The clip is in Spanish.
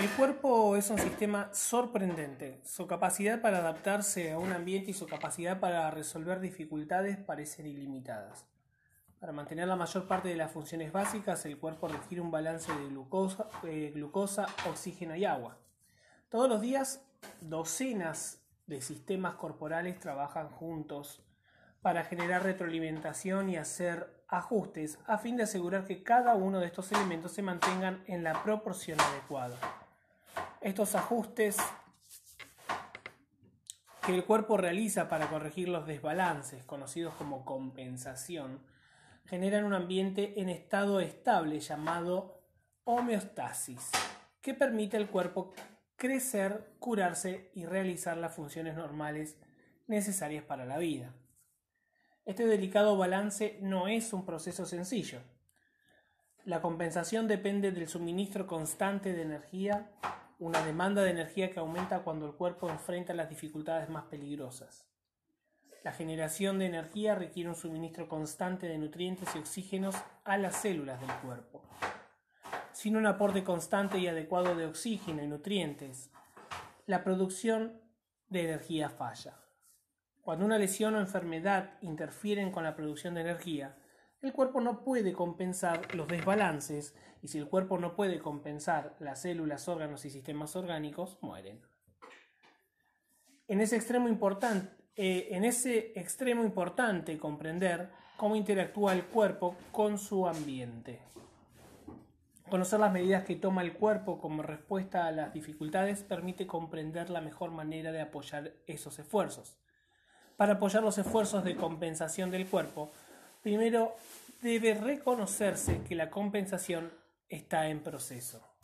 El cuerpo es un sistema sorprendente. Su capacidad para adaptarse a un ambiente y su capacidad para resolver dificultades parecen ilimitadas. Para mantener la mayor parte de las funciones básicas, el cuerpo requiere un balance de glucosa, eh, oxígeno y agua. Todos los días, docenas de sistemas corporales trabajan juntos para generar retroalimentación y hacer ajustes a fin de asegurar que cada uno de estos elementos se mantengan en la proporción adecuada. Estos ajustes que el cuerpo realiza para corregir los desbalances, conocidos como compensación, generan un ambiente en estado estable llamado homeostasis, que permite al cuerpo crecer, curarse y realizar las funciones normales necesarias para la vida. Este delicado balance no es un proceso sencillo. La compensación depende del suministro constante de energía, una demanda de energía que aumenta cuando el cuerpo enfrenta las dificultades más peligrosas. La generación de energía requiere un suministro constante de nutrientes y oxígenos a las células del cuerpo. Sin un aporte constante y adecuado de oxígeno y nutrientes, la producción de energía falla. Cuando una lesión o enfermedad interfieren con la producción de energía, el cuerpo no puede compensar los desbalances y si el cuerpo no puede compensar las células, órganos y sistemas orgánicos, mueren. En ese extremo importante, eh, en ese extremo importante comprender cómo interactúa el cuerpo con su ambiente. Conocer las medidas que toma el cuerpo como respuesta a las dificultades permite comprender la mejor manera de apoyar esos esfuerzos. Para apoyar los esfuerzos de compensación del cuerpo, primero debe reconocerse que la compensación está en proceso.